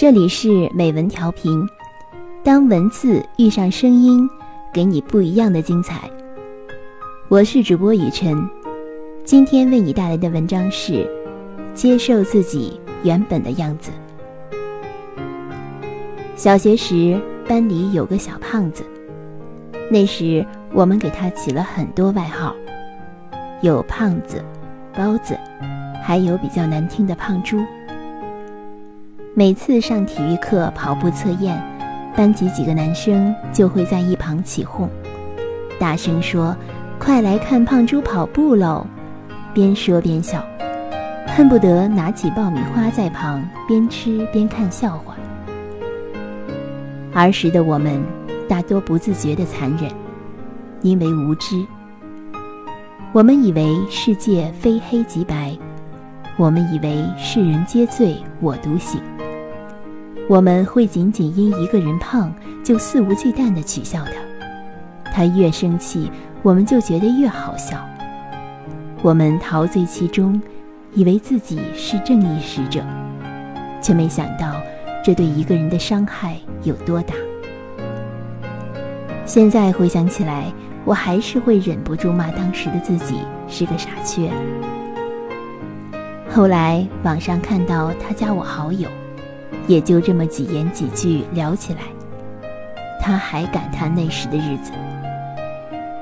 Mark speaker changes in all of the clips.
Speaker 1: 这里是美文调频，当文字遇上声音，给你不一样的精彩。我是主播雨晨，今天为你带来的文章是：接受自己原本的样子。小学时，班里有个小胖子，那时我们给他起了很多外号，有胖子、包子，还有比较难听的胖猪。每次上体育课跑步测验，班级几个男生就会在一旁起哄，大声说：“快来看胖猪跑步喽！”边说边笑，恨不得拿起爆米花在旁边吃边看笑话。儿时的我们大多不自觉的残忍，因为无知。我们以为世界非黑即白，我们以为世人皆醉我独醒。我们会仅仅因一个人胖就肆无忌惮地取笑他，他越生气，我们就觉得越好笑。我们陶醉其中，以为自己是正义使者，却没想到这对一个人的伤害有多大。现在回想起来，我还是会忍不住骂当时的自己是个傻缺。后来网上看到他加我好友。也就这么几言几句聊起来，他还感叹那时的日子。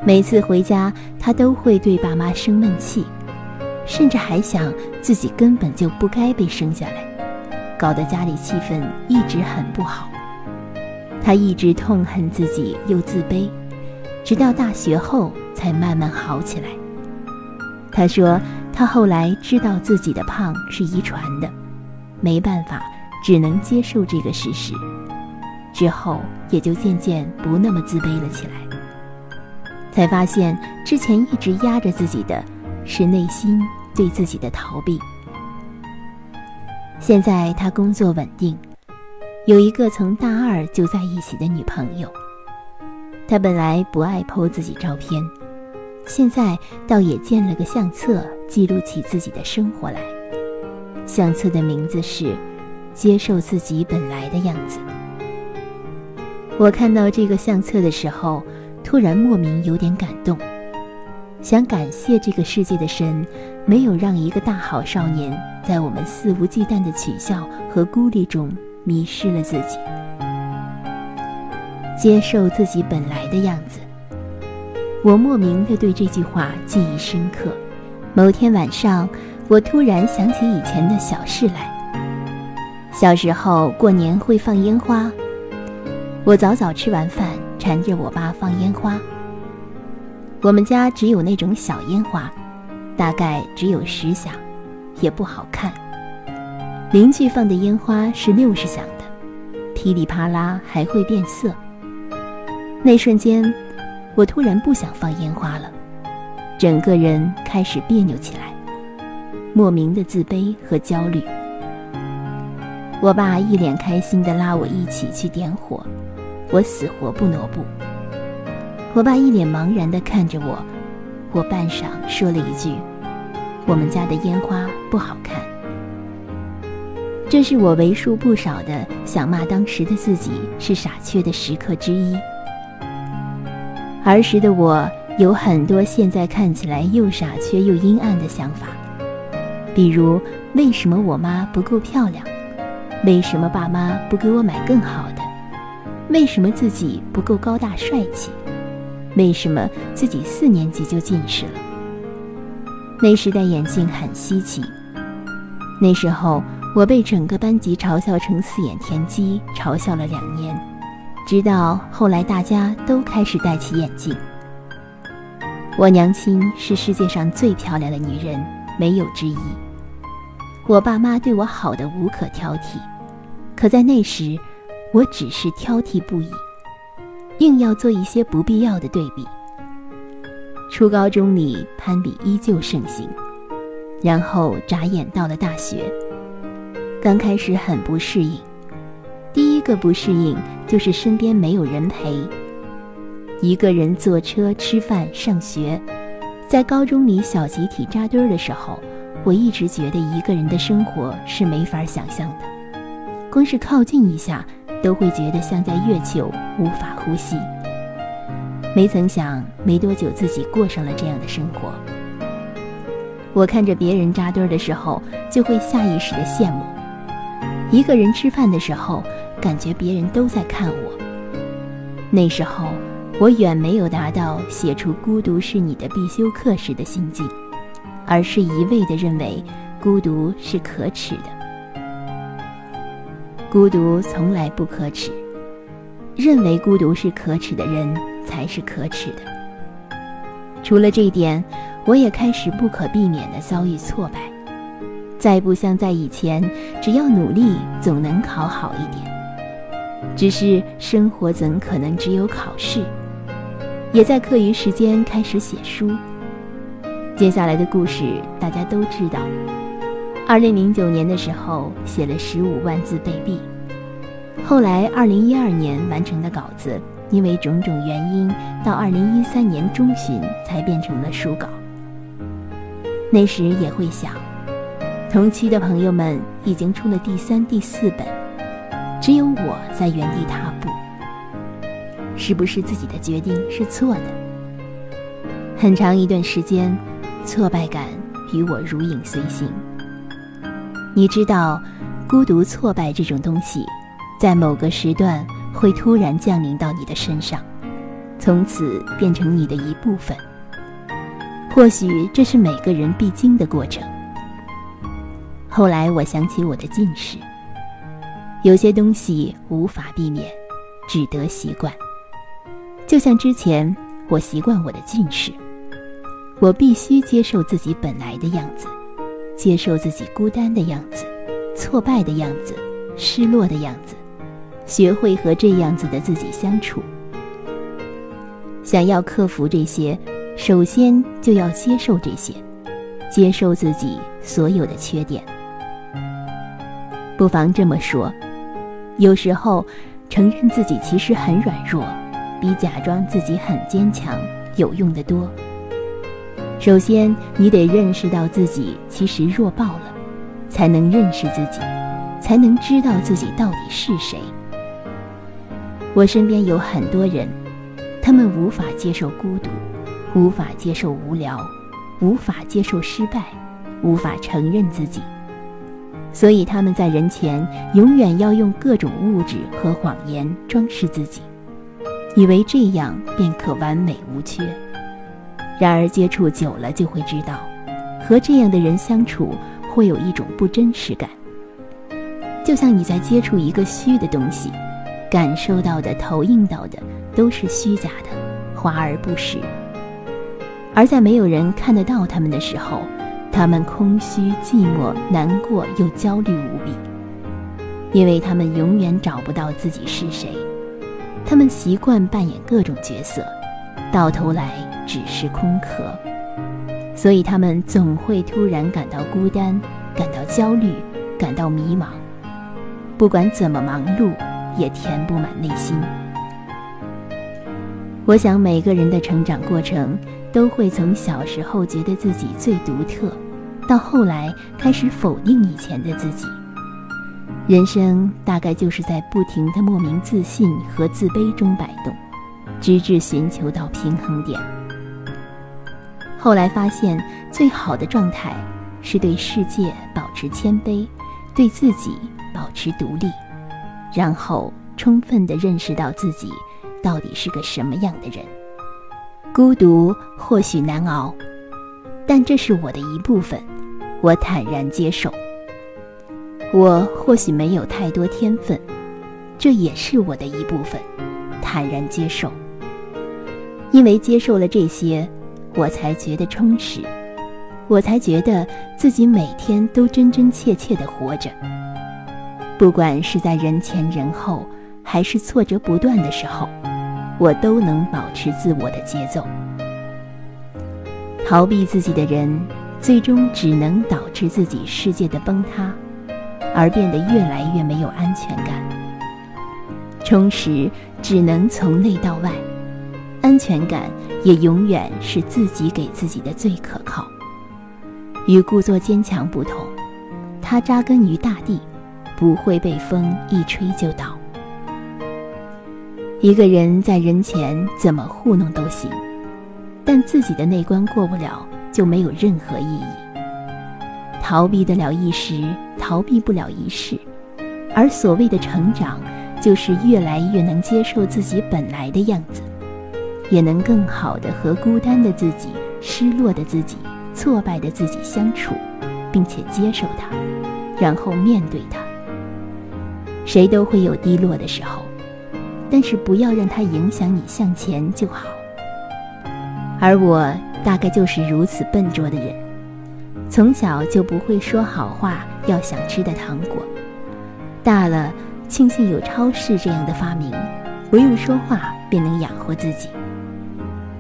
Speaker 1: 每次回家，他都会对爸妈生闷气，甚至还想自己根本就不该被生下来，搞得家里气氛一直很不好。他一直痛恨自己又自卑，直到大学后才慢慢好起来。他说，他后来知道自己的胖是遗传的，没办法。只能接受这个事实，之后也就渐渐不那么自卑了起来。才发现之前一直压着自己的，是内心对自己的逃避。现在他工作稳定，有一个从大二就在一起的女朋友。他本来不爱 PO 自己照片，现在倒也建了个相册，记录起自己的生活来。相册的名字是。接受自己本来的样子。我看到这个相册的时候，突然莫名有点感动，想感谢这个世界的神，没有让一个大好少年在我们肆无忌惮的取笑和孤立中迷失了自己。接受自己本来的样子，我莫名的对这句话记忆深刻。某天晚上，我突然想起以前的小事来。小时候过年会放烟花，我早早吃完饭，缠着我爸放烟花。我们家只有那种小烟花，大概只有十响，也不好看。邻居放的烟花是六十响的，噼里啪啦还会变色。那瞬间，我突然不想放烟花了，整个人开始别扭起来，莫名的自卑和焦虑。我爸一脸开心地拉我一起去点火，我死活不挪步。我爸一脸茫然地看着我，我半晌说了一句：“我们家的烟花不好看。”这是我为数不少的想骂当时的自己是傻缺的时刻之一。儿时的我有很多现在看起来又傻缺又阴暗的想法，比如为什么我妈不够漂亮？为什么爸妈不给我买更好的？为什么自己不够高大帅气？为什么自己四年级就近视了？那时戴眼镜很稀奇。那时候我被整个班级嘲笑成四眼田鸡，嘲笑了两年，直到后来大家都开始戴起眼镜。我娘亲是世界上最漂亮的女人，没有之一。我爸妈对我好的无可挑剔，可在那时，我只是挑剔不已，硬要做一些不必要的对比。初高中里攀比依旧盛行，然后眨眼到了大学，刚开始很不适应。第一个不适应就是身边没有人陪，一个人坐车吃饭上学，在高中里小集体扎堆儿的时候。我一直觉得一个人的生活是没法想象的，光是靠近一下，都会觉得像在月球，无法呼吸。没曾想，没多久自己过上了这样的生活。我看着别人扎堆的时候，就会下意识的羡慕；一个人吃饭的时候，感觉别人都在看我。那时候，我远没有达到写出“孤独是你的必修课”时的心境，而是一味的认为孤独是可耻的。孤独从来不可耻，认为孤独是可耻的人才是可耻的。除了这一点，我也开始不可避免的遭遇挫败，再不像在以前，只要努力总能考好一点。只是生活怎可能只有考试？也在课余时间开始写书。接下来的故事大家都知道。二零零九年的时候写了十五万字被毙，后来二零一二年完成的稿子，因为种种原因，到二零一三年中旬才变成了书稿。那时也会想，同期的朋友们已经出了第三、第四本。只有我在原地踏步，是不是自己的决定是错的？很长一段时间，挫败感与我如影随形。你知道，孤独、挫败这种东西，在某个时段会突然降临到你的身上，从此变成你的一部分。或许这是每个人必经的过程。后来我想起我的近视。有些东西无法避免，只得习惯。就像之前，我习惯我的近视，我必须接受自己本来的样子，接受自己孤单的样子、挫败的样子、失落的样子，学会和这样子的自己相处。想要克服这些，首先就要接受这些，接受自己所有的缺点。不妨这么说。有时候，承认自己其实很软弱，比假装自己很坚强有用的多。首先，你得认识到自己其实弱爆了，才能认识自己，才能知道自己到底是谁。我身边有很多人，他们无法接受孤独，无法接受无聊，无法接受失败，无法承认自己。所以他们在人前永远要用各种物质和谎言装饰自己，以为这样便可完美无缺。然而接触久了就会知道，和这样的人相处会有一种不真实感。就像你在接触一个虚的东西，感受到的、投影到的都是虚假的、华而不实。而在没有人看得到他们的时候。他们空虚、寂寞、难过又焦虑无比，因为他们永远找不到自己是谁。他们习惯扮演各种角色，到头来只是空壳。所以他们总会突然感到孤单，感到焦虑，感到迷茫。不管怎么忙碌，也填不满内心。我想每个人的成长过程。都会从小时候觉得自己最独特，到后来开始否定以前的自己。人生大概就是在不停的莫名自信和自卑中摆动，直至寻求到平衡点。后来发现，最好的状态是对世界保持谦卑，对自己保持独立，然后充分的认识到自己到底是个什么样的人。孤独或许难熬，但这是我的一部分，我坦然接受。我或许没有太多天分，这也是我的一部分，坦然接受。因为接受了这些，我才觉得充实，我才觉得自己每天都真真切切的活着。不管是在人前人后，还是挫折不断的时候。我都能保持自我的节奏。逃避自己的人，最终只能导致自己世界的崩塌，而变得越来越没有安全感。充实只能从内到外，安全感也永远是自己给自己的最可靠。与故作坚强不同，它扎根于大地，不会被风一吹就倒。一个人在人前怎么糊弄都行，但自己的那关过不了，就没有任何意义。逃避得了一时，逃避不了一世。而所谓的成长，就是越来越能接受自己本来的样子，也能更好的和孤单的自己、失落的自己、挫败的自己相处，并且接受它，然后面对它。谁都会有低落的时候。但是不要让它影响你向前就好。而我大概就是如此笨拙的人，从小就不会说好话，要想吃的糖果。大了，庆幸有超市这样的发明，不用说话便能养活自己。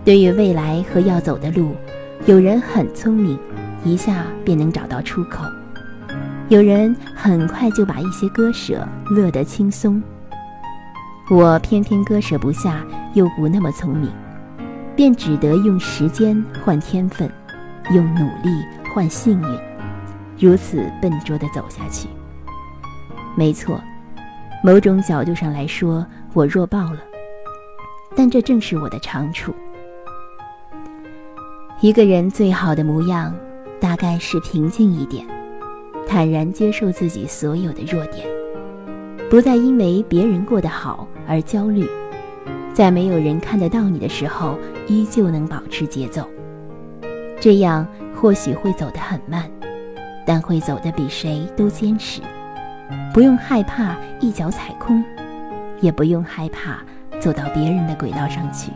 Speaker 1: 对于未来和要走的路，有人很聪明，一下便能找到出口；有人很快就把一些割舍，乐得轻松。我偏偏割舍不下，又不那么聪明，便只得用时间换天分，用努力换幸运，如此笨拙地走下去。没错，某种角度上来说，我弱爆了，但这正是我的长处。一个人最好的模样，大概是平静一点，坦然接受自己所有的弱点。不再因为别人过得好而焦虑，在没有人看得到你的时候，依旧能保持节奏。这样或许会走得很慢，但会走得比谁都坚持。不用害怕一脚踩空，也不用害怕走到别人的轨道上去。